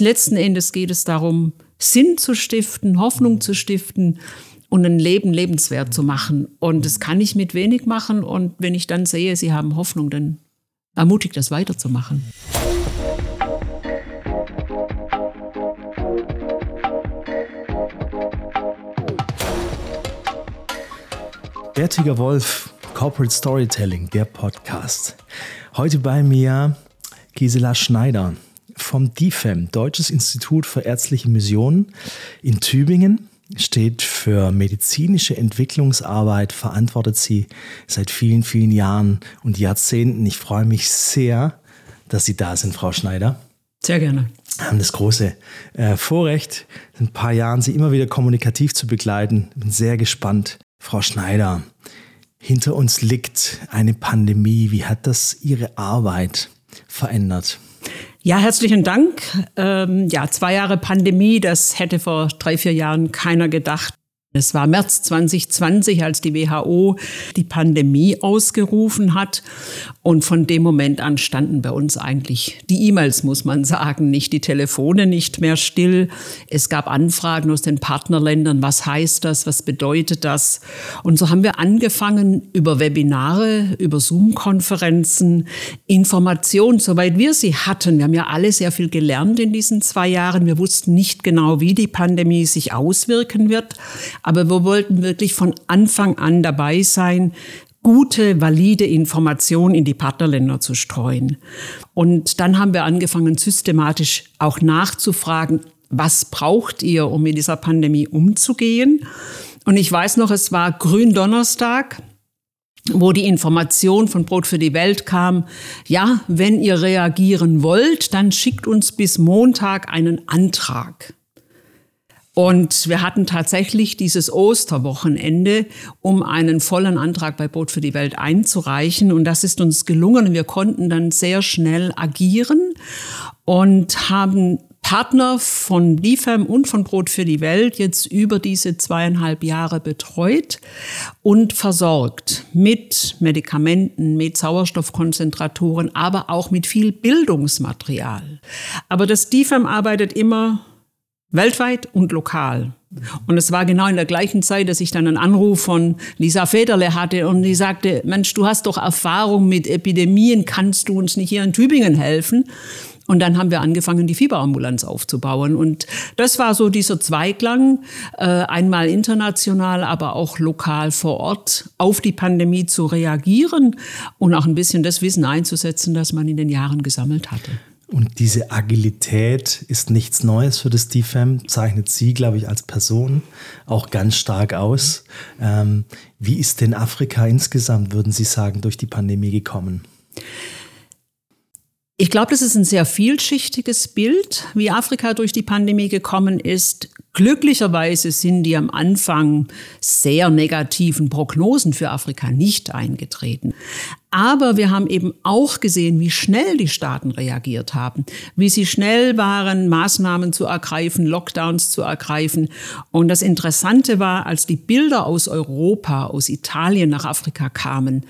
Letzten Endes geht es darum, Sinn zu stiften, Hoffnung zu stiften und ein Leben lebenswert zu machen. Und das kann ich mit wenig machen. Und wenn ich dann sehe, Sie haben Hoffnung, dann ermutigt das weiterzumachen. Bertiger Wolf, Corporate Storytelling, der Podcast. Heute bei mir Gisela Schneider vom DIFEM, Deutsches Institut für Ärztliche Missionen in Tübingen. Steht für medizinische Entwicklungsarbeit, verantwortet sie seit vielen, vielen Jahren und Jahrzehnten. Ich freue mich sehr, dass Sie da sind, Frau Schneider. Sehr gerne. Wir haben das große äh, Vorrecht, in ein paar Jahren Sie immer wieder kommunikativ zu begleiten. Bin sehr gespannt. Frau Schneider, hinter uns liegt eine Pandemie. Wie hat das Ihre Arbeit verändert? Ja, herzlichen Dank. Ähm, ja, zwei Jahre Pandemie, das hätte vor drei, vier Jahren keiner gedacht. Es war März 2020, als die WHO die Pandemie ausgerufen hat. Und von dem Moment an standen bei uns eigentlich die E-Mails, muss man sagen, nicht die Telefone nicht mehr still. Es gab Anfragen aus den Partnerländern. Was heißt das? Was bedeutet das? Und so haben wir angefangen, über Webinare, über Zoom-Konferenzen, Informationen, soweit wir sie hatten. Wir haben ja alle sehr viel gelernt in diesen zwei Jahren. Wir wussten nicht genau, wie die Pandemie sich auswirken wird. Aber wir wollten wirklich von Anfang an dabei sein, gute, valide Informationen in die Partnerländer zu streuen. Und dann haben wir angefangen, systematisch auch nachzufragen, was braucht ihr, um mit dieser Pandemie umzugehen? Und ich weiß noch, es war Gründonnerstag, wo die Information von Brot für die Welt kam, ja, wenn ihr reagieren wollt, dann schickt uns bis Montag einen Antrag. Und wir hatten tatsächlich dieses Osterwochenende, um einen vollen Antrag bei Brot für die Welt einzureichen. Und das ist uns gelungen. Wir konnten dann sehr schnell agieren und haben Partner von DIFAM und von Brot für die Welt jetzt über diese zweieinhalb Jahre betreut und versorgt mit Medikamenten, mit Sauerstoffkonzentratoren, aber auch mit viel Bildungsmaterial. Aber das DIFAM arbeitet immer weltweit und lokal. Und es war genau in der gleichen Zeit, dass ich dann einen Anruf von Lisa Federle hatte und die sagte, Mensch, du hast doch Erfahrung mit Epidemien, kannst du uns nicht hier in Tübingen helfen? Und dann haben wir angefangen, die Fieberambulanz aufzubauen. Und das war so dieser Zweiklang, äh, einmal international, aber auch lokal vor Ort auf die Pandemie zu reagieren und auch ein bisschen das Wissen einzusetzen, das man in den Jahren gesammelt hatte. Und diese Agilität ist nichts Neues für das DFAM, zeichnet Sie, glaube ich, als Person auch ganz stark aus. Ähm, wie ist denn Afrika insgesamt, würden Sie sagen, durch die Pandemie gekommen? Ich glaube, das ist ein sehr vielschichtiges Bild, wie Afrika durch die Pandemie gekommen ist. Glücklicherweise sind die am Anfang sehr negativen Prognosen für Afrika nicht eingetreten. Aber wir haben eben auch gesehen, wie schnell die Staaten reagiert haben, wie sie schnell waren, Maßnahmen zu ergreifen, Lockdowns zu ergreifen. Und das Interessante war, als die Bilder aus Europa, aus Italien nach Afrika kamen,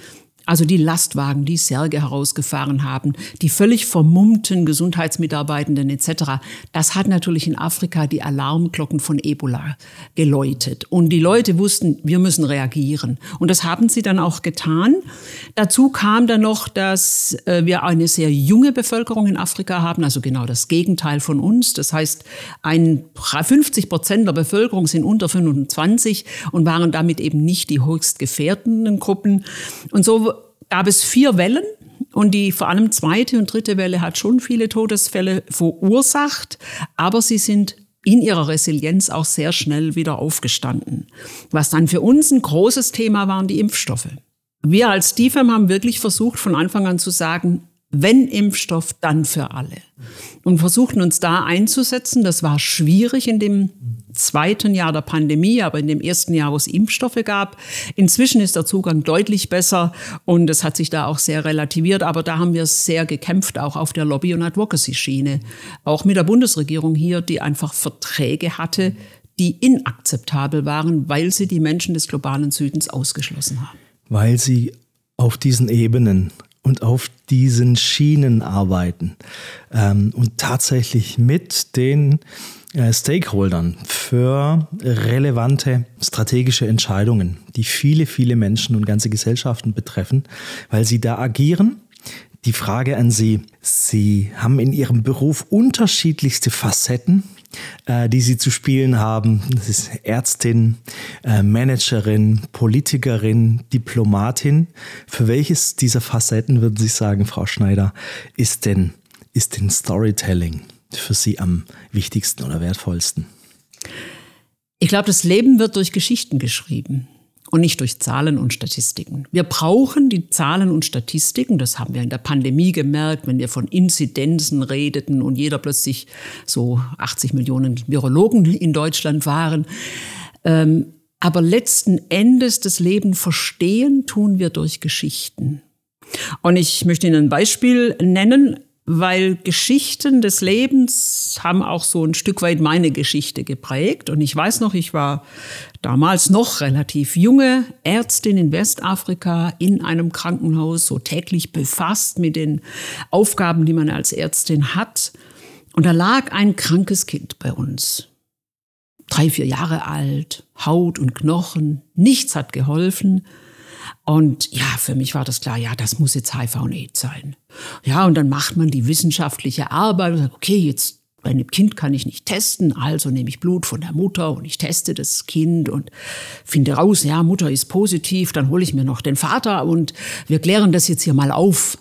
also die Lastwagen, die Särge herausgefahren haben, die völlig vermummten Gesundheitsmitarbeitenden etc. Das hat natürlich in Afrika die Alarmglocken von Ebola geläutet. Und die Leute wussten, wir müssen reagieren. Und das haben sie dann auch getan. Dazu kam dann noch, dass äh, wir eine sehr junge Bevölkerung in Afrika haben, also genau das Gegenteil von uns. Das heißt, ein 50 Prozent der Bevölkerung sind unter 25 und waren damit eben nicht die höchst gefährdenden Gruppen. Und so gab es vier Wellen und die vor allem zweite und dritte Welle hat schon viele Todesfälle verursacht, aber sie sind in ihrer Resilienz auch sehr schnell wieder aufgestanden. Was dann für uns ein großes Thema waren die Impfstoffe. Wir als DFAM haben wirklich versucht, von Anfang an zu sagen, wenn Impfstoff, dann für alle. Und versuchten uns da einzusetzen. Das war schwierig in dem zweiten Jahr der Pandemie, aber in dem ersten Jahr, wo es Impfstoffe gab. Inzwischen ist der Zugang deutlich besser und es hat sich da auch sehr relativiert. Aber da haben wir sehr gekämpft, auch auf der Lobby- und Advocacy-Schiene. Auch mit der Bundesregierung hier, die einfach Verträge hatte, die inakzeptabel waren, weil sie die Menschen des globalen Südens ausgeschlossen haben. Weil sie auf diesen Ebenen und auf diesen Schienen arbeiten ähm, und tatsächlich mit den Stakeholdern für relevante strategische Entscheidungen, die viele, viele Menschen und ganze Gesellschaften betreffen, weil sie da agieren. Die Frage an Sie, Sie haben in Ihrem Beruf unterschiedlichste Facetten, äh, die Sie zu spielen haben. Das ist Ärztin, äh, Managerin, Politikerin, Diplomatin. Für welches dieser Facetten würden Sie sagen, Frau Schneider, ist denn, ist denn Storytelling? Für Sie am wichtigsten oder wertvollsten? Ich glaube, das Leben wird durch Geschichten geschrieben und nicht durch Zahlen und Statistiken. Wir brauchen die Zahlen und Statistiken, das haben wir in der Pandemie gemerkt, wenn wir von Inzidenzen redeten und jeder plötzlich so 80 Millionen Virologen in Deutschland waren. Ähm, aber letzten Endes das Leben verstehen tun wir durch Geschichten. Und ich möchte Ihnen ein Beispiel nennen weil Geschichten des Lebens haben auch so ein Stück weit meine Geschichte geprägt. Und ich weiß noch, ich war damals noch relativ junge Ärztin in Westafrika in einem Krankenhaus, so täglich befasst mit den Aufgaben, die man als Ärztin hat. Und da lag ein krankes Kind bei uns. Drei, vier Jahre alt, Haut und Knochen, nichts hat geholfen. Und ja, für mich war das klar, ja, das muss jetzt HIV und AIDS sein. Ja, und dann macht man die wissenschaftliche Arbeit und sagt, okay, jetzt bei einem Kind kann ich nicht testen, also nehme ich Blut von der Mutter und ich teste das Kind und finde raus, ja, Mutter ist positiv, dann hole ich mir noch den Vater und wir klären das jetzt hier mal auf.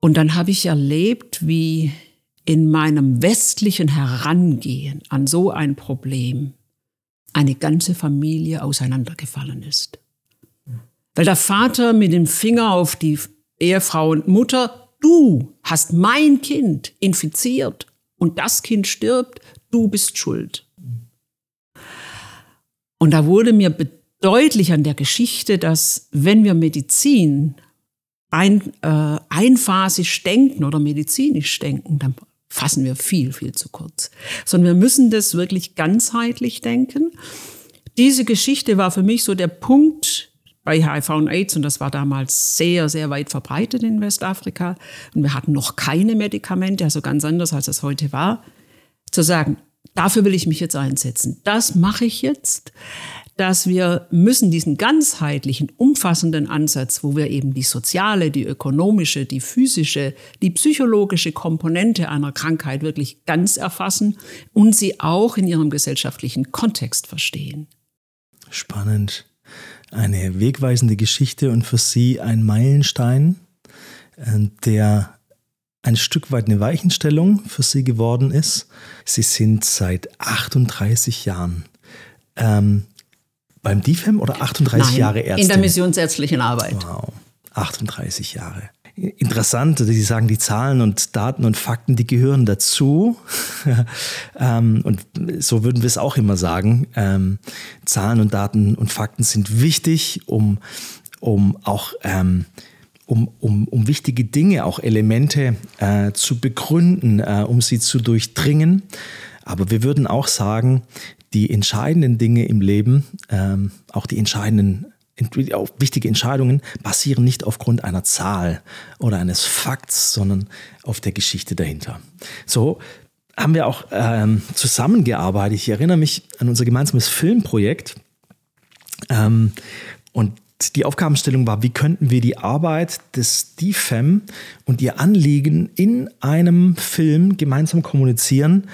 Und dann habe ich erlebt, wie in meinem westlichen Herangehen an so ein Problem eine ganze Familie auseinandergefallen ist. Weil der Vater mit dem Finger auf die Ehefrau und Mutter, du hast mein Kind infiziert und das Kind stirbt, du bist schuld. Und da wurde mir deutlich an der Geschichte, dass wenn wir Medizin ein, äh, einphasig denken oder medizinisch denken, dann fassen wir viel, viel zu kurz. Sondern wir müssen das wirklich ganzheitlich denken. Diese Geschichte war für mich so der Punkt, bei HIV und AIDS und das war damals sehr, sehr weit verbreitet in Westafrika und wir hatten noch keine Medikamente, also ganz anders als es heute war, zu sagen, dafür will ich mich jetzt einsetzen. Das mache ich jetzt, dass wir müssen diesen ganzheitlichen, umfassenden Ansatz, wo wir eben die soziale, die ökonomische, die physische, die psychologische Komponente einer Krankheit wirklich ganz erfassen und sie auch in ihrem gesellschaftlichen Kontext verstehen. Spannend eine wegweisende Geschichte und für Sie ein Meilenstein, äh, der ein Stück weit eine Weichenstellung für Sie geworden ist. Sie sind seit 38 Jahren ähm, beim DIFEM oder 38 Nein, Jahre Ärztin? In der missionsärztlichen Arbeit. Wow, 38 Jahre interessant. Sie sagen, die Zahlen und Daten und Fakten, die gehören dazu. ähm, und so würden wir es auch immer sagen. Ähm, Zahlen und Daten und Fakten sind wichtig, um, um auch ähm, um, um, um wichtige Dinge, auch Elemente äh, zu begründen, äh, um sie zu durchdringen. Aber wir würden auch sagen, die entscheidenden Dinge im Leben, ähm, auch die entscheidenden wichtige Entscheidungen basieren nicht aufgrund einer Zahl oder eines Fakts, sondern auf der Geschichte dahinter. So haben wir auch ähm, zusammengearbeitet. Ich erinnere mich an unser gemeinsames Filmprojekt. Ähm, und die Aufgabenstellung war, wie könnten wir die Arbeit des DFEM und ihr Anliegen in einem Film gemeinsam kommunizieren.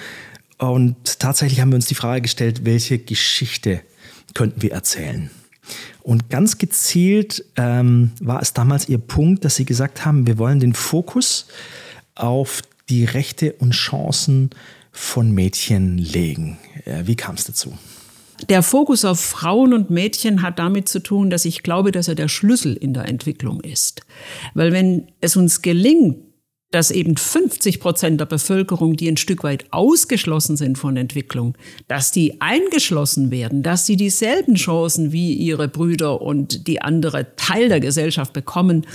Und tatsächlich haben wir uns die Frage gestellt, welche Geschichte könnten wir erzählen. Und ganz gezielt ähm, war es damals ihr Punkt, dass sie gesagt haben, wir wollen den Fokus auf die Rechte und Chancen von Mädchen legen. Äh, wie kam es dazu? Der Fokus auf Frauen und Mädchen hat damit zu tun, dass ich glaube, dass er der Schlüssel in der Entwicklung ist. Weil wenn es uns gelingt, dass eben 50 Prozent der Bevölkerung, die ein Stück weit ausgeschlossen sind von Entwicklung, dass die eingeschlossen werden, dass sie dieselben Chancen wie ihre Brüder und die andere Teil der Gesellschaft bekommen,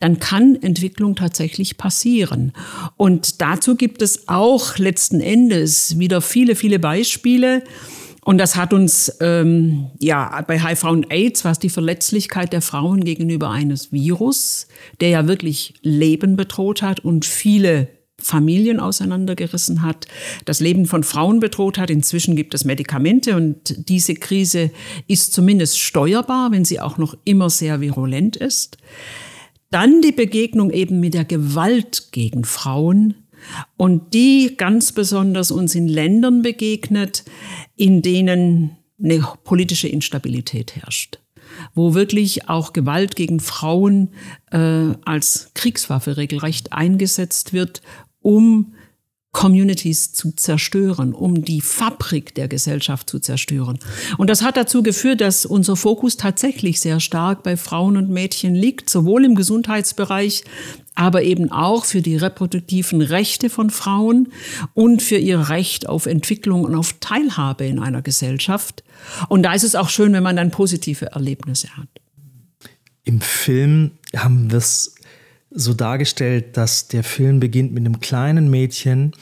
dann kann Entwicklung tatsächlich passieren. Und dazu gibt es auch letzten Endes wieder viele, viele Beispiele. Und das hat uns ähm, ja bei HIV und AIDS, was die Verletzlichkeit der Frauen gegenüber eines Virus, der ja wirklich Leben bedroht hat und viele Familien auseinandergerissen hat, das Leben von Frauen bedroht hat. Inzwischen gibt es Medikamente und diese Krise ist zumindest steuerbar, wenn sie auch noch immer sehr virulent ist. Dann die Begegnung eben mit der Gewalt gegen Frauen, und die ganz besonders uns in Ländern begegnet, in denen eine politische Instabilität herrscht wo wirklich auch Gewalt gegen Frauen äh, als Kriegswaffe regelrecht eingesetzt wird, um Communities zu zerstören, um die Fabrik der Gesellschaft zu zerstören. Und das hat dazu geführt, dass unser Fokus tatsächlich sehr stark bei Frauen und Mädchen liegt, sowohl im Gesundheitsbereich, aber eben auch für die reproduktiven Rechte von Frauen und für ihr Recht auf Entwicklung und auf Teilhabe in einer Gesellschaft. Und da ist es auch schön, wenn man dann positive Erlebnisse hat. Im Film haben wir es so dargestellt, dass der Film beginnt mit einem kleinen Mädchen,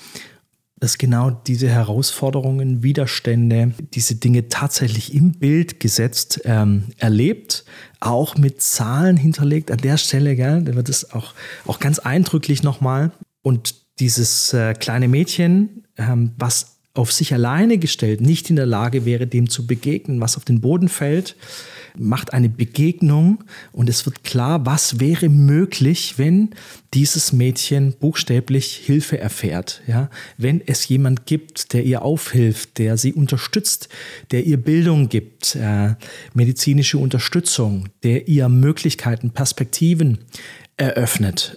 das genau diese Herausforderungen, Widerstände, diese Dinge tatsächlich im Bild gesetzt ähm, erlebt, auch mit Zahlen hinterlegt. An der Stelle, gell, da wird es auch, auch ganz eindrücklich nochmal. Und dieses äh, kleine Mädchen, ähm, was auf sich alleine gestellt nicht in der Lage wäre, dem zu begegnen, was auf den Boden fällt, macht eine Begegnung und es wird klar, was wäre möglich, wenn dieses Mädchen buchstäblich Hilfe erfährt. Ja? Wenn es jemand gibt, der ihr aufhilft, der sie unterstützt, der ihr Bildung gibt, äh, medizinische Unterstützung, der ihr Möglichkeiten, Perspektiven eröffnet.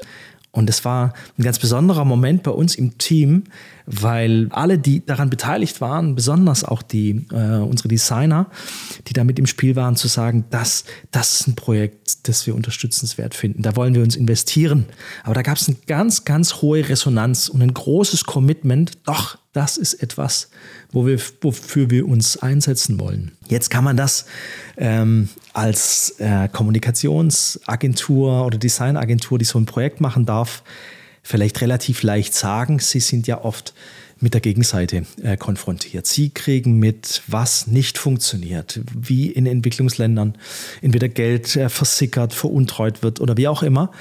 Und es war ein ganz besonderer Moment bei uns im Team, weil alle, die daran beteiligt waren, besonders auch die, äh, unsere Designer, die da mit im Spiel waren, zu sagen, das, das ist ein Projekt, das wir unterstützenswert finden. Da wollen wir uns investieren. Aber da gab es eine ganz, ganz hohe Resonanz und ein großes Commitment. Doch, das ist etwas, wo wir, wofür wir uns einsetzen wollen. Jetzt kann man das ähm, als äh, Kommunikationsagentur oder Designagentur, die so ein Projekt machen darf, vielleicht relativ leicht sagen. Sie sind ja oft mit der Gegenseite äh, konfrontiert. Sie kriegen mit, was nicht funktioniert, wie in Entwicklungsländern entweder Geld äh, versickert, veruntreut wird oder wie auch immer.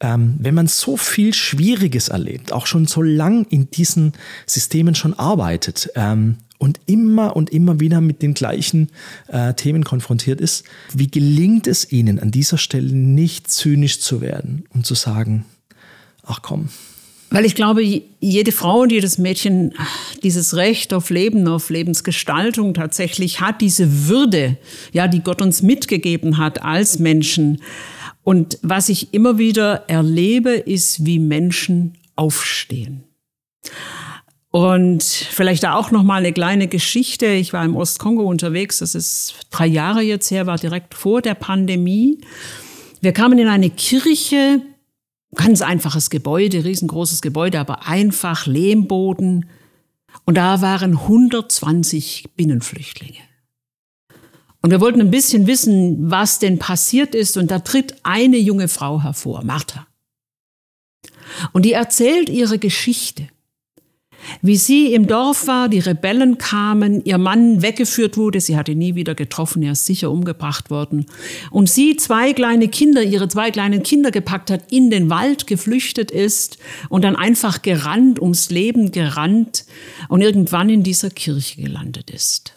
Ähm, wenn man so viel Schwieriges erlebt, auch schon so lang in diesen Systemen schon arbeitet ähm, und immer und immer wieder mit den gleichen äh, Themen konfrontiert ist, wie gelingt es Ihnen an dieser Stelle nicht zynisch zu werden und zu sagen, ach komm. Weil ich glaube, jede Frau und jedes Mädchen dieses Recht auf Leben, auf Lebensgestaltung tatsächlich hat, diese Würde, ja, die Gott uns mitgegeben hat als Menschen. Und was ich immer wieder erlebe, ist, wie Menschen aufstehen. Und vielleicht da auch noch mal eine kleine Geschichte. Ich war im Ostkongo unterwegs. Das ist drei Jahre jetzt her, war direkt vor der Pandemie. Wir kamen in eine Kirche, Ganz einfaches Gebäude, riesengroßes Gebäude, aber einfach Lehmboden. Und da waren 120 Binnenflüchtlinge. Und wir wollten ein bisschen wissen, was denn passiert ist. Und da tritt eine junge Frau hervor, Martha. Und die erzählt ihre Geschichte wie sie im Dorf war, die Rebellen kamen, ihr Mann weggeführt wurde, sie hatte nie wieder getroffen, er ist sicher umgebracht worden, und sie zwei kleine Kinder, ihre zwei kleinen Kinder gepackt hat, in den Wald geflüchtet ist und dann einfach gerannt, ums Leben gerannt und irgendwann in dieser Kirche gelandet ist.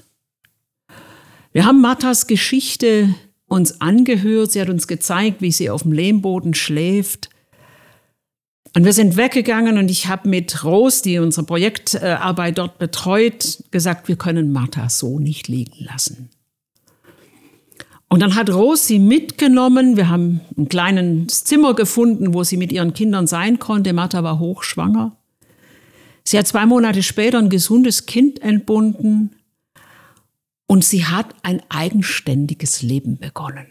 Wir haben Marthas Geschichte uns angehört, sie hat uns gezeigt, wie sie auf dem Lehmboden schläft, und wir sind weggegangen und ich habe mit Rose, die unsere Projektarbeit dort betreut, gesagt, wir können Martha so nicht liegen lassen. Und dann hat Rose sie mitgenommen. Wir haben ein kleines Zimmer gefunden, wo sie mit ihren Kindern sein konnte. Martha war hochschwanger. Sie hat zwei Monate später ein gesundes Kind entbunden und sie hat ein eigenständiges Leben begonnen.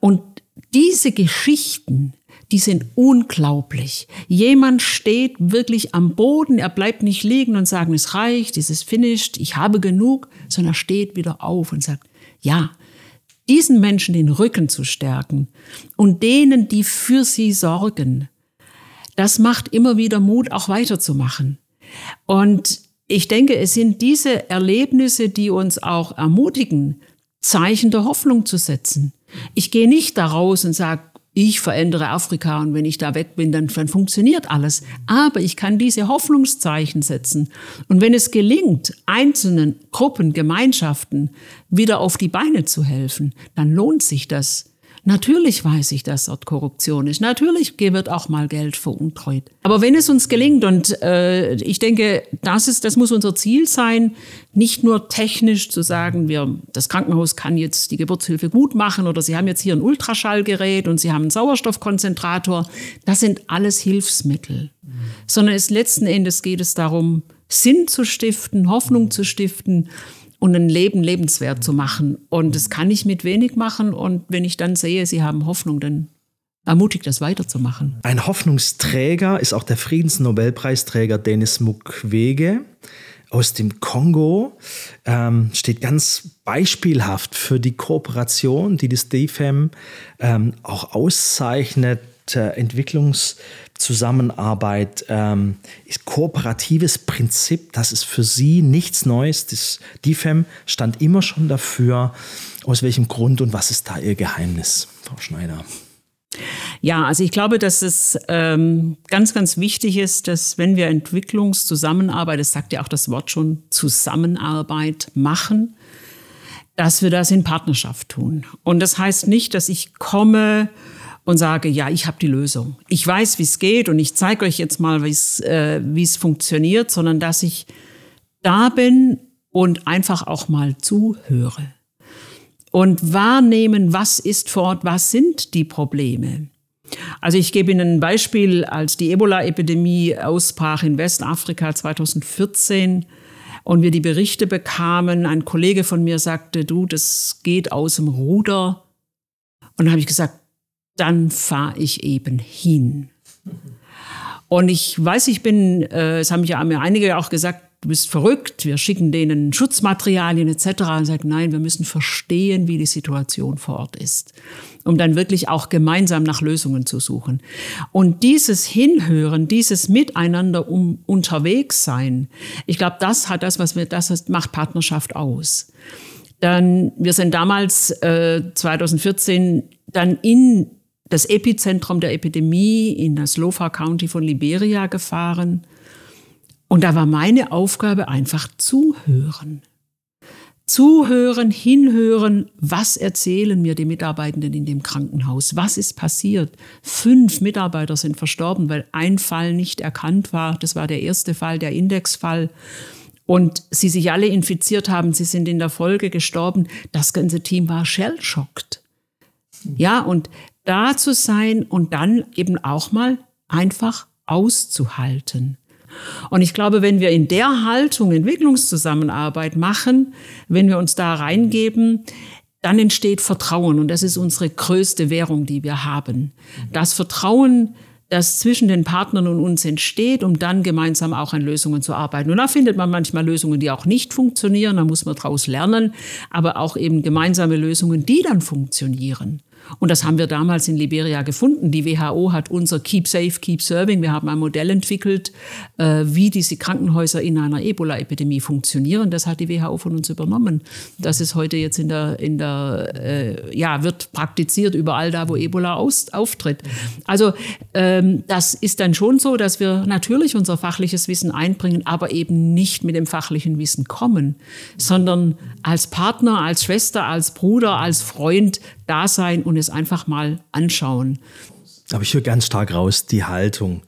Und diese Geschichten, die sind unglaublich. Jemand steht wirklich am Boden, er bleibt nicht liegen und sagen, es reicht, es ist finished, ich habe genug, sondern er steht wieder auf und sagt, ja, diesen Menschen den Rücken zu stärken und denen, die für sie sorgen, das macht immer wieder Mut, auch weiterzumachen. Und ich denke, es sind diese Erlebnisse, die uns auch ermutigen, Zeichen der Hoffnung zu setzen. Ich gehe nicht da raus und sage, ich verändere Afrika und wenn ich da weg bin, dann, dann funktioniert alles. Aber ich kann diese Hoffnungszeichen setzen. Und wenn es gelingt, einzelnen Gruppen, Gemeinschaften wieder auf die Beine zu helfen, dann lohnt sich das. Natürlich weiß ich, dass dort Korruption ist. Natürlich wird auch mal Geld veruntreut. Aber wenn es uns gelingt, und äh, ich denke, das, ist, das muss unser Ziel sein, nicht nur technisch zu sagen, wir, das Krankenhaus kann jetzt die Geburtshilfe gut machen oder Sie haben jetzt hier ein Ultraschallgerät und Sie haben einen Sauerstoffkonzentrator. Das sind alles Hilfsmittel. Mhm. Sondern es letzten Endes geht es darum, Sinn zu stiften, Hoffnung zu stiften und ein Leben lebenswert zu machen. Und das kann ich mit wenig machen. Und wenn ich dann sehe, sie haben Hoffnung, dann ermutigt das weiterzumachen. Ein Hoffnungsträger ist auch der Friedensnobelpreisträger Denis Mukwege aus dem Kongo. Ähm, steht ganz beispielhaft für die Kooperation, die das DFEM ähm, auch auszeichnet. Äh, Entwicklungs- Zusammenarbeit, ähm, kooperatives Prinzip, das ist für sie nichts Neues. Das DIFEM stand immer schon dafür. Aus welchem Grund und was ist da Ihr Geheimnis, Frau Schneider? Ja, also ich glaube, dass es ähm, ganz, ganz wichtig ist, dass wenn wir Entwicklungszusammenarbeit, das sagt ja auch das Wort schon, Zusammenarbeit machen, dass wir das in Partnerschaft tun. Und das heißt nicht, dass ich komme und sage, ja, ich habe die Lösung. Ich weiß, wie es geht und ich zeige euch jetzt mal, äh, wie es funktioniert, sondern dass ich da bin und einfach auch mal zuhöre und wahrnehmen, was ist vor Ort, was sind die Probleme. Also ich gebe Ihnen ein Beispiel, als die Ebola-Epidemie ausbrach in Westafrika 2014 und wir die Berichte bekamen, ein Kollege von mir sagte, du, das geht aus dem Ruder. Und dann habe ich gesagt, dann fahre ich eben hin. Und ich weiß, ich bin, äh, es haben ja einige auch gesagt, du bist verrückt, wir schicken denen Schutzmaterialien etc. Und sagt, nein, wir müssen verstehen, wie die Situation vor Ort ist, um dann wirklich auch gemeinsam nach Lösungen zu suchen. Und dieses Hinhören, dieses Miteinander um, unterwegs sein, ich glaube, das hat das, was wir, das macht Partnerschaft aus. Dann, wir sind damals äh, 2014 dann in das Epizentrum der Epidemie in das Lofa County von Liberia gefahren. Und da war meine Aufgabe einfach zuhören. Zuhören, hinhören, was erzählen mir die Mitarbeitenden in dem Krankenhaus? Was ist passiert? Fünf Mitarbeiter sind verstorben, weil ein Fall nicht erkannt war. Das war der erste Fall, der Indexfall. Und sie sich alle infiziert haben, sie sind in der Folge gestorben. Das ganze Team war shell-schockt. Ja, und da zu sein und dann eben auch mal einfach auszuhalten. Und ich glaube, wenn wir in der Haltung Entwicklungszusammenarbeit machen, wenn wir uns da reingeben, dann entsteht Vertrauen und das ist unsere größte Währung, die wir haben. Das Vertrauen, das zwischen den Partnern und uns entsteht, um dann gemeinsam auch an Lösungen zu arbeiten. Und da findet man manchmal Lösungen, die auch nicht funktionieren, da muss man daraus lernen, aber auch eben gemeinsame Lösungen, die dann funktionieren. Und das haben wir damals in Liberia gefunden. Die WHO hat unser Keep Safe, Keep Serving. Wir haben ein Modell entwickelt, äh, wie diese Krankenhäuser in einer Ebola-Epidemie funktionieren. Das hat die WHO von uns übernommen. Das ist heute jetzt in der, in der äh, ja, wird praktiziert überall da, wo Ebola aus, auftritt. Also ähm, das ist dann schon so, dass wir natürlich unser fachliches Wissen einbringen, aber eben nicht mit dem fachlichen Wissen kommen, sondern als Partner, als Schwester, als Bruder, als Freund da sein und es einfach mal anschauen. Aber ich höre ganz stark raus, die Haltung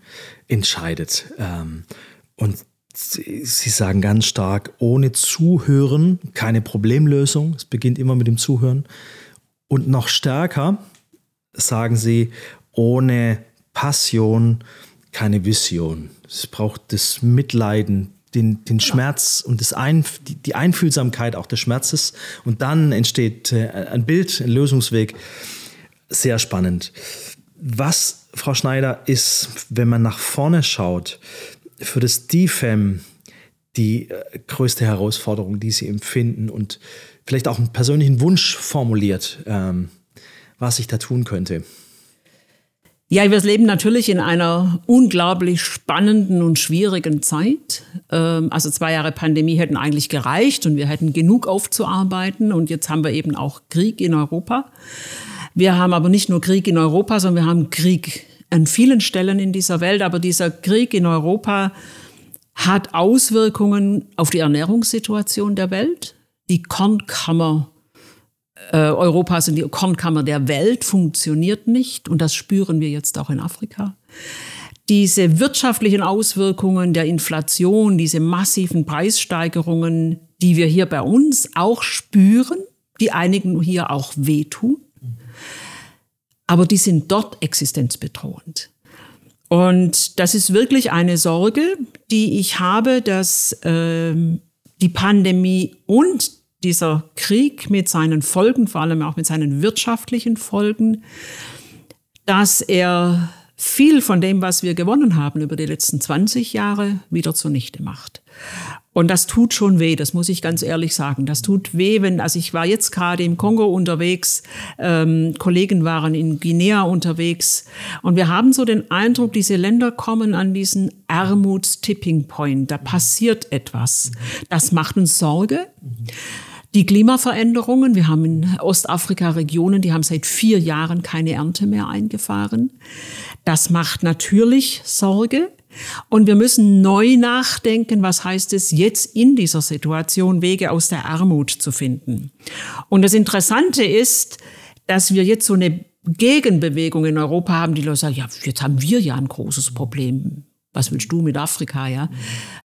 entscheidet. Ähm, und Sie sagen ganz stark, ohne Zuhören keine Problemlösung. Es beginnt immer mit dem Zuhören. Und noch stärker sagen Sie, ohne Passion keine Vision. Es braucht das Mitleiden, den, den Schmerz und das Ein, die, die, Einfühlsamkeit auch des Schmerzes. Und dann entsteht äh, ein Bild, ein Lösungsweg. Sehr spannend. Was, Frau Schneider, ist, wenn man nach vorne schaut, für das DFEM die äh, größte Herausforderung, die Sie empfinden und vielleicht auch einen persönlichen Wunsch formuliert, ähm, was ich da tun könnte? Ja, wir leben natürlich in einer unglaublich spannenden und schwierigen Zeit. Ähm, also zwei Jahre Pandemie hätten eigentlich gereicht und wir hätten genug aufzuarbeiten. Und jetzt haben wir eben auch Krieg in Europa. Wir haben aber nicht nur Krieg in Europa, sondern wir haben Krieg an vielen Stellen in dieser Welt. Aber dieser Krieg in Europa hat Auswirkungen auf die Ernährungssituation der Welt. Die Kornkammer äh, Europas und die Kornkammer der Welt funktioniert nicht und das spüren wir jetzt auch in Afrika. Diese wirtschaftlichen Auswirkungen der Inflation, diese massiven Preissteigerungen, die wir hier bei uns auch spüren, die einigen hier auch wehtun, aber die sind dort existenzbedrohend. Und das ist wirklich eine Sorge, die ich habe, dass äh, die Pandemie und dieser Krieg mit seinen Folgen, vor allem auch mit seinen wirtschaftlichen Folgen, dass er viel von dem, was wir gewonnen haben über die letzten 20 Jahre, wieder zunichte macht. Und das tut schon weh, das muss ich ganz ehrlich sagen. Das tut weh, wenn, also ich war jetzt gerade im Kongo unterwegs, ähm, Kollegen waren in Guinea unterwegs und wir haben so den Eindruck, diese Länder kommen an diesen Armuts-Tipping Point. Da passiert etwas. Das macht uns Sorge. Die Klimaveränderungen, wir haben in Ostafrika Regionen, die haben seit vier Jahren keine Ernte mehr eingefahren. Das macht natürlich Sorge. Und wir müssen neu nachdenken, was heißt es jetzt in dieser Situation, Wege aus der Armut zu finden. Und das Interessante ist, dass wir jetzt so eine Gegenbewegung in Europa haben, die Leute sagen, ja, jetzt haben wir ja ein großes Problem. Was willst du mit Afrika, ja?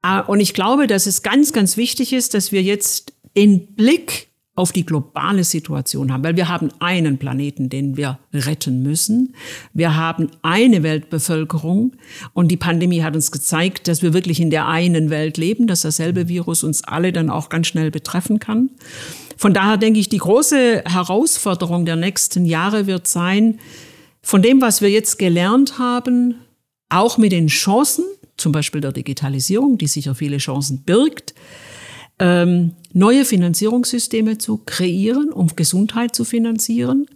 Mhm. Und ich glaube, dass es ganz, ganz wichtig ist, dass wir jetzt den Blick auf die globale Situation haben, weil wir haben einen Planeten, den wir retten müssen. Wir haben eine Weltbevölkerung und die Pandemie hat uns gezeigt, dass wir wirklich in der einen Welt leben, dass dasselbe Virus uns alle dann auch ganz schnell betreffen kann. Von daher denke ich, die große Herausforderung der nächsten Jahre wird sein, von dem, was wir jetzt gelernt haben, auch mit den Chancen, zum Beispiel der Digitalisierung, die sicher viele Chancen birgt, ähm, neue Finanzierungssysteme zu kreieren, um Gesundheit zu finanzieren.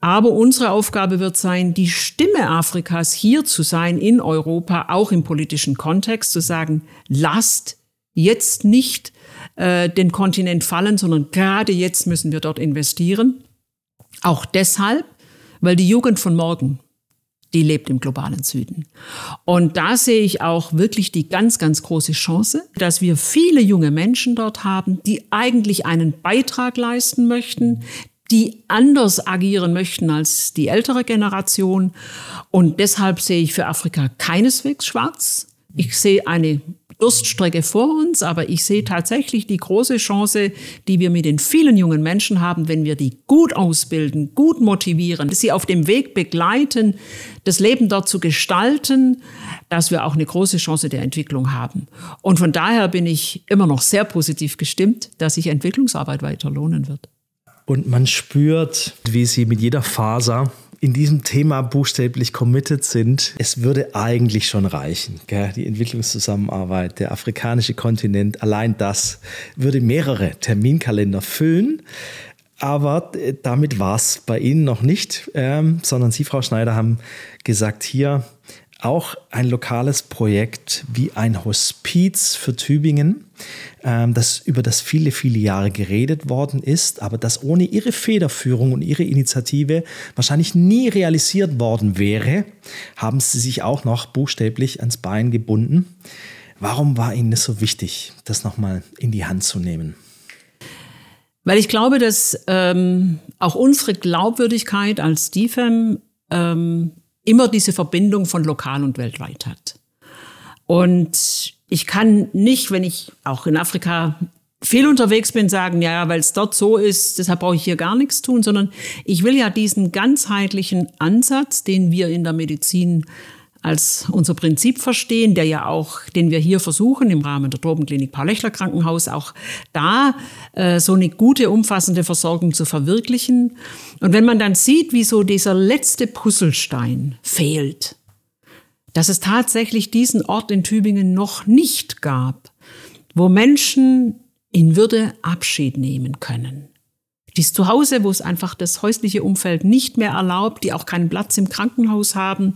Aber unsere Aufgabe wird sein, die Stimme Afrikas hier zu sein in Europa, auch im politischen Kontext, zu sagen, lasst jetzt nicht äh, den Kontinent fallen, sondern gerade jetzt müssen wir dort investieren. Auch deshalb, weil die Jugend von morgen die lebt im globalen Süden. Und da sehe ich auch wirklich die ganz, ganz große Chance, dass wir viele junge Menschen dort haben, die eigentlich einen Beitrag leisten möchten, die anders agieren möchten als die ältere Generation. Und deshalb sehe ich für Afrika keineswegs schwarz. Ich sehe eine Durststrecke vor uns, aber ich sehe tatsächlich die große Chance, die wir mit den vielen jungen Menschen haben, wenn wir die gut ausbilden, gut motivieren, sie auf dem Weg begleiten, das Leben dort zu gestalten, dass wir auch eine große Chance der Entwicklung haben. Und von daher bin ich immer noch sehr positiv gestimmt, dass sich Entwicklungsarbeit weiter lohnen wird. Und man spürt, wie sie mit jeder Faser in diesem Thema buchstäblich committed sind. Es würde eigentlich schon reichen. Gell? Die Entwicklungszusammenarbeit, der afrikanische Kontinent, allein das würde mehrere Terminkalender füllen. Aber äh, damit war es bei Ihnen noch nicht, ähm, sondern Sie, Frau Schneider, haben gesagt, hier auch ein lokales Projekt wie ein Hospiz für Tübingen, ähm, das über das viele, viele Jahre geredet worden ist, aber das ohne ihre Federführung und ihre Initiative wahrscheinlich nie realisiert worden wäre, haben sie sich auch noch buchstäblich ans Bein gebunden. Warum war Ihnen das so wichtig, das nochmal in die Hand zu nehmen? Weil ich glaube, dass ähm, auch unsere Glaubwürdigkeit als DFAM ähm, immer diese Verbindung von lokal und weltweit hat. Und ich kann nicht, wenn ich auch in Afrika viel unterwegs bin, sagen, ja, weil es dort so ist, deshalb brauche ich hier gar nichts tun, sondern ich will ja diesen ganzheitlichen Ansatz, den wir in der Medizin als unser Prinzip verstehen, der ja auch, den wir hier versuchen im Rahmen der Tropenklinik Paul-Lechler Krankenhaus, auch da äh, so eine gute, umfassende Versorgung zu verwirklichen. Und wenn man dann sieht, wie so dieser letzte Puzzlestein fehlt, dass es tatsächlich diesen Ort in Tübingen noch nicht gab, wo Menschen in Würde Abschied nehmen können, die ist zu Hause, wo es einfach das häusliche Umfeld nicht mehr erlaubt, die auch keinen Platz im Krankenhaus haben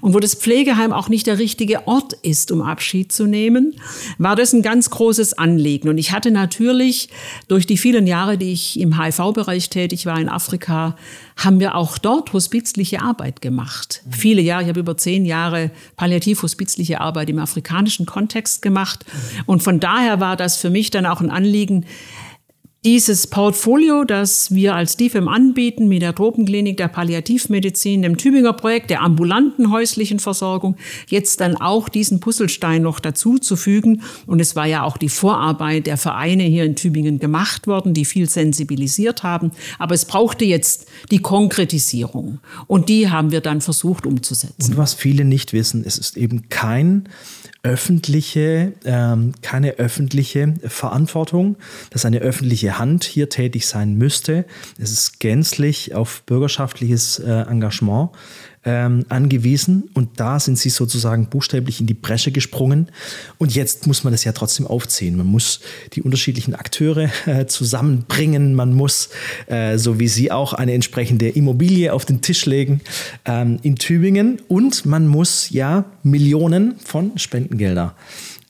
und wo das Pflegeheim auch nicht der richtige Ort ist, um Abschied zu nehmen, war das ein ganz großes Anliegen. Und ich hatte natürlich durch die vielen Jahre, die ich im HIV-Bereich tätig war in Afrika, haben wir auch dort hospizliche Arbeit gemacht. Mhm. Viele Jahre, ich habe über zehn Jahre palliativ-hospizliche Arbeit im afrikanischen Kontext gemacht. Und von daher war das für mich dann auch ein Anliegen, dieses Portfolio, das wir als DIFEM anbieten mit der Tropenklinik der Palliativmedizin, dem Tübinger Projekt der ambulanten häuslichen Versorgung, jetzt dann auch diesen Puzzlestein noch dazu zu fügen. Und es war ja auch die Vorarbeit der Vereine hier in Tübingen gemacht worden, die viel sensibilisiert haben. Aber es brauchte jetzt die Konkretisierung. Und die haben wir dann versucht umzusetzen. Und was viele nicht wissen, es ist eben kein öffentliche, ähm, keine öffentliche Verantwortung, dass eine öffentliche Hand hier tätig sein müsste. Es ist gänzlich auf bürgerschaftliches äh, Engagement ähm, angewiesen und da sind sie sozusagen buchstäblich in die Bresche gesprungen. Und jetzt muss man das ja trotzdem aufziehen. Man muss die unterschiedlichen Akteure äh, zusammenbringen. Man muss, äh, so wie Sie auch, eine entsprechende Immobilie auf den Tisch legen ähm, in Tübingen und man muss ja Millionen von Spendengelder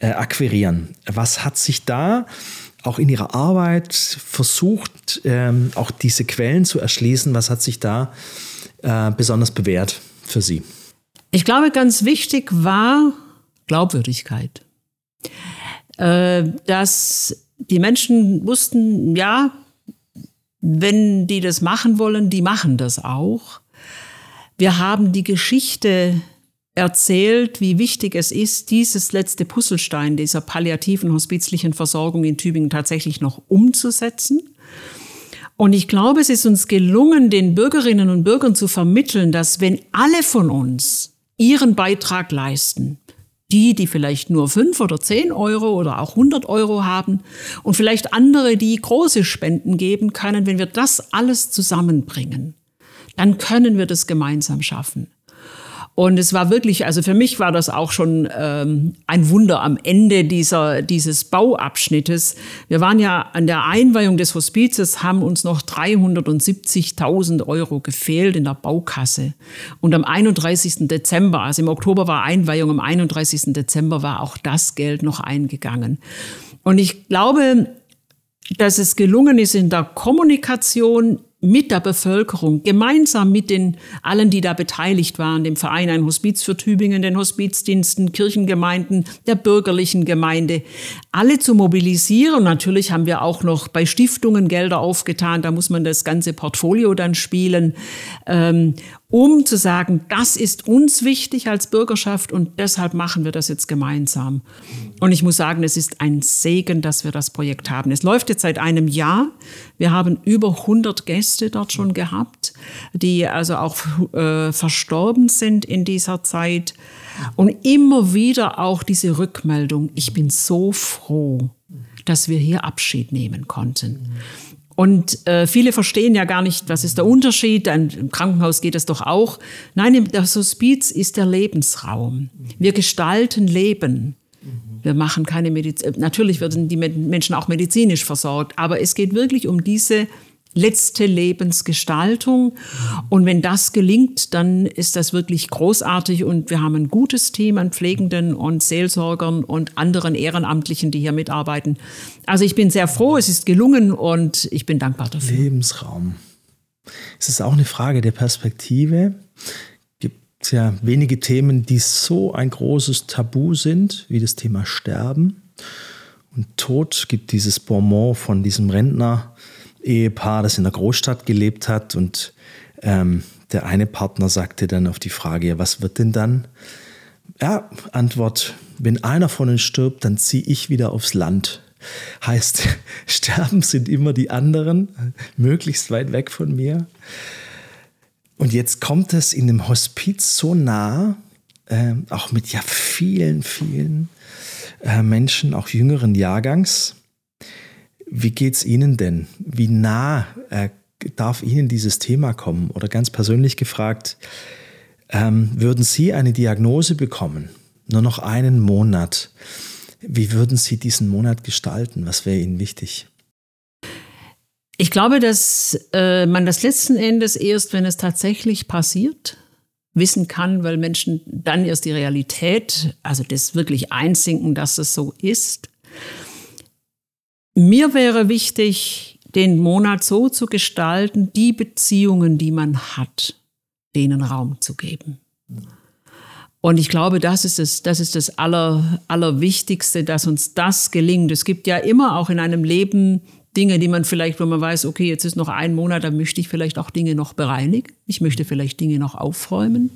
äh, akquirieren. Was hat sich da auch in ihrer Arbeit versucht, ähm, auch diese Quellen zu erschließen? Was hat sich da besonders bewährt für Sie? Ich glaube, ganz wichtig war Glaubwürdigkeit. Äh, dass die Menschen wussten, ja, wenn die das machen wollen, die machen das auch. Wir haben die Geschichte erzählt, wie wichtig es ist, dieses letzte Puzzlestein dieser palliativen hospizlichen Versorgung in Tübingen tatsächlich noch umzusetzen. Und ich glaube, es ist uns gelungen, den Bürgerinnen und Bürgern zu vermitteln, dass wenn alle von uns ihren Beitrag leisten, die, die vielleicht nur fünf oder zehn Euro oder auch 100 Euro haben und vielleicht andere, die große Spenden geben können, wenn wir das alles zusammenbringen, dann können wir das gemeinsam schaffen. Und es war wirklich, also für mich war das auch schon ähm, ein Wunder am Ende dieser, dieses Bauabschnittes. Wir waren ja an der Einweihung des Hospizes, haben uns noch 370.000 Euro gefehlt in der Baukasse. Und am 31. Dezember, also im Oktober war Einweihung, am 31. Dezember war auch das Geld noch eingegangen. Und ich glaube, dass es gelungen ist in der Kommunikation mit der Bevölkerung, gemeinsam mit den allen, die da beteiligt waren, dem Verein Ein Hospiz für Tübingen, den Hospizdiensten, Kirchengemeinden, der bürgerlichen Gemeinde, alle zu mobilisieren. natürlich haben wir auch noch bei Stiftungen Gelder aufgetan, da muss man das ganze Portfolio dann spielen. Um zu sagen, das ist uns wichtig als Bürgerschaft und deshalb machen wir das jetzt gemeinsam. Und ich muss sagen, es ist ein Segen, dass wir das Projekt haben. Es läuft jetzt seit einem Jahr. Wir haben über 100 Gäste dort schon gehabt, die also auch äh, verstorben sind in dieser Zeit. Und immer wieder auch diese Rückmeldung, ich bin so froh, dass wir hier Abschied nehmen konnten. Und äh, viele verstehen ja gar nicht, was ist der Unterschied. Im Krankenhaus geht es doch auch. Nein, das Hospiz ist der Lebensraum. Wir gestalten Leben. Wir machen keine Medizin. Natürlich werden die Menschen auch medizinisch versorgt, aber es geht wirklich um diese letzte Lebensgestaltung. Und wenn das gelingt, dann ist das wirklich großartig und wir haben ein gutes Team an Pflegenden und Seelsorgern und anderen Ehrenamtlichen, die hier mitarbeiten. Also ich bin sehr froh, es ist gelungen und ich bin dankbar dafür. Lebensraum. Es ist auch eine Frage der Perspektive. Gibt es ja wenige Themen, die so ein großes Tabu sind, wie das Thema Sterben. Und Tod gibt dieses Bonmot von diesem Rentner, Ehepaar, das in der Großstadt gelebt hat. Und ähm, der eine Partner sagte dann auf die Frage, ja, was wird denn dann? Ja, Antwort, wenn einer von uns stirbt, dann ziehe ich wieder aufs Land. Heißt, sterben sind immer die anderen, möglichst weit weg von mir. Und jetzt kommt es in dem Hospiz so nah, äh, auch mit ja vielen, vielen äh, Menschen, auch jüngeren Jahrgangs, wie geht es Ihnen denn? Wie nah äh, darf Ihnen dieses Thema kommen? Oder ganz persönlich gefragt, ähm, würden Sie eine Diagnose bekommen? Nur noch einen Monat. Wie würden Sie diesen Monat gestalten? Was wäre Ihnen wichtig? Ich glaube, dass äh, man das letzten Endes erst, wenn es tatsächlich passiert, wissen kann, weil Menschen dann erst die Realität, also das wirklich einsinken, dass es so ist. Mir wäre wichtig, den Monat so zu gestalten, die Beziehungen, die man hat, denen Raum zu geben. Und ich glaube, das ist das, das, ist das Aller, Allerwichtigste, dass uns das gelingt. Es gibt ja immer auch in einem Leben Dinge, die man vielleicht, wenn man weiß, okay, jetzt ist noch ein Monat, dann möchte ich vielleicht auch Dinge noch bereinigen. Ich möchte vielleicht Dinge noch aufräumen,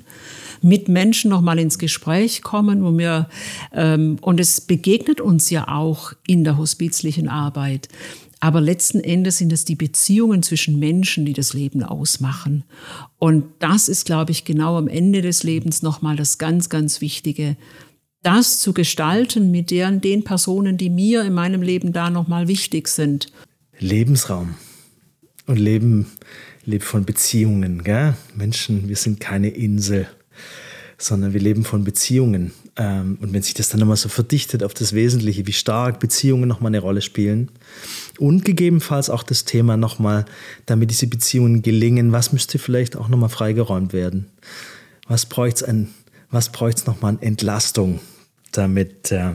mit Menschen noch mal ins Gespräch kommen, wo wir ähm, und es begegnet uns ja auch in der hospizlichen Arbeit. Aber letzten Endes sind es die Beziehungen zwischen Menschen, die das Leben ausmachen. Und das ist, glaube ich, genau am Ende des Lebens nochmal das ganz, ganz Wichtige, das zu gestalten mit deren, den Personen, die mir in meinem Leben da nochmal wichtig sind. Lebensraum und Leben lebt von Beziehungen. Gell? Menschen, wir sind keine Insel, sondern wir leben von Beziehungen. Ähm, und wenn sich das dann nochmal so verdichtet auf das Wesentliche, wie stark Beziehungen nochmal eine Rolle spielen und gegebenenfalls auch das Thema nochmal, damit diese Beziehungen gelingen, was müsste vielleicht auch nochmal freigeräumt werden? Was bräuchte es an, was bräuchte es nochmal an Entlastung? Damit, äh,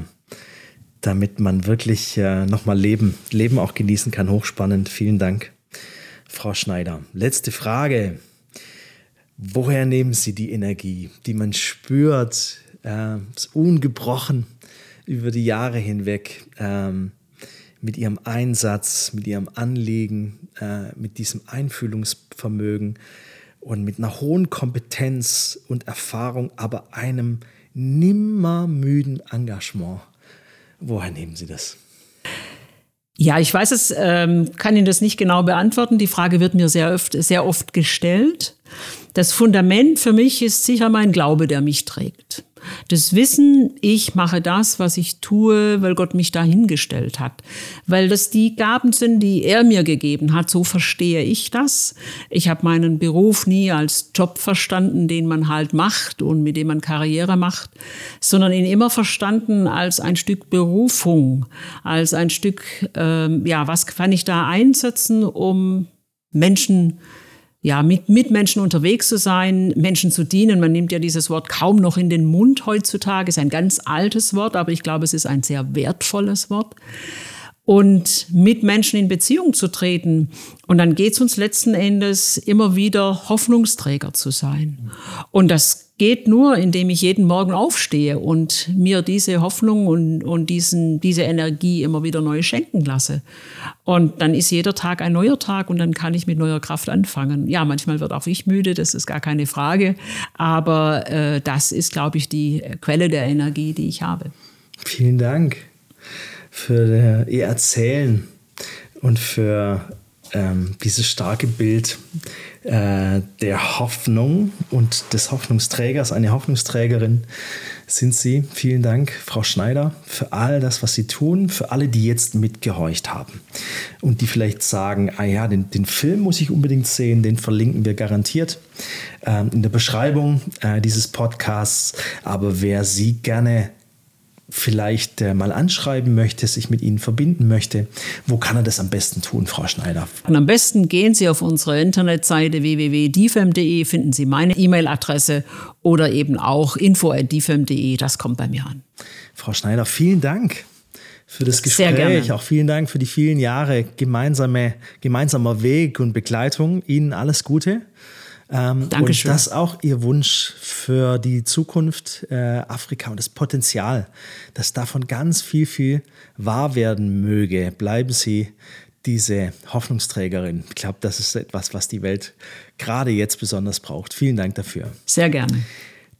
damit man wirklich äh, nochmal Leben, Leben auch genießen kann. Hochspannend. Vielen Dank, Frau Schneider. Letzte Frage. Woher nehmen Sie die Energie, die man spürt, äh, ungebrochen über die Jahre hinweg, ähm, mit Ihrem Einsatz, mit Ihrem Anliegen, äh, mit diesem Einfühlungsvermögen und mit einer hohen Kompetenz und Erfahrung, aber einem nimmermüden Engagement. Woher nehmen Sie das? Ja, ich weiß es, ähm, kann Ihnen das nicht genau beantworten. Die Frage wird mir sehr oft, sehr oft gestellt. Das Fundament für mich ist sicher mein Glaube, der mich trägt. Das Wissen, ich mache das, was ich tue, weil Gott mich dahingestellt hat. Weil das die Gaben sind, die er mir gegeben hat. So verstehe ich das. Ich habe meinen Beruf nie als Job verstanden, den man halt macht und mit dem man Karriere macht, sondern ihn immer verstanden als ein Stück Berufung, als ein Stück, ähm, ja, was kann ich da einsetzen, um Menschen ja, mit Mitmenschen unterwegs zu sein, Menschen zu dienen. Man nimmt ja dieses Wort kaum noch in den Mund heutzutage. Ist ein ganz altes Wort, aber ich glaube, es ist ein sehr wertvolles Wort. Und mit Menschen in Beziehung zu treten. Und dann geht es uns letzten Endes immer wieder Hoffnungsträger zu sein. Und das geht nur, indem ich jeden Morgen aufstehe und mir diese Hoffnung und, und diesen, diese Energie immer wieder neu schenken lasse. Und dann ist jeder Tag ein neuer Tag und dann kann ich mit neuer Kraft anfangen. Ja, manchmal wird auch ich müde, das ist gar keine Frage. Aber äh, das ist, glaube ich, die Quelle der Energie, die ich habe. Vielen Dank für Ihr Erzählen und für ähm, dieses starke Bild äh, der Hoffnung und des Hoffnungsträgers, eine Hoffnungsträgerin sind Sie. Vielen Dank, Frau Schneider, für all das, was Sie tun, für alle, die jetzt mitgehorcht haben und die vielleicht sagen, ah ja, den, den Film muss ich unbedingt sehen, den verlinken wir garantiert ähm, in der Beschreibung äh, dieses Podcasts. Aber wer Sie gerne vielleicht äh, mal anschreiben möchte, sich mit Ihnen verbinden möchte, wo kann er das am besten tun, Frau Schneider? Und am besten gehen Sie auf unsere Internetseite www.difem.de, finden Sie meine E-Mail-Adresse oder eben auch info.difem.de, das kommt bei mir an. Frau Schneider, vielen Dank für das Gespräch. Sehr gerne. Auch vielen Dank für die vielen Jahre gemeinsame, gemeinsamer Weg und Begleitung. Ihnen alles Gute. Ähm, Dankeschön. Und das auch Ihr Wunsch für die Zukunft äh, Afrika und das Potenzial, dass davon ganz viel, viel wahr werden möge. Bleiben Sie diese Hoffnungsträgerin. Ich glaube, das ist etwas, was die Welt gerade jetzt besonders braucht. Vielen Dank dafür. Sehr gerne.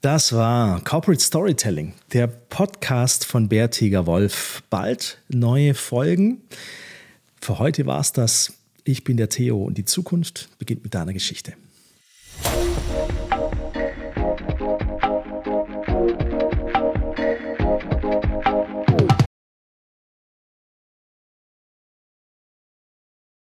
Das war Corporate Storytelling, der Podcast von Bärtiger Wolf. Bald neue Folgen. Für heute war es das. Ich bin der Theo und die Zukunft beginnt mit deiner Geschichte. Thank you.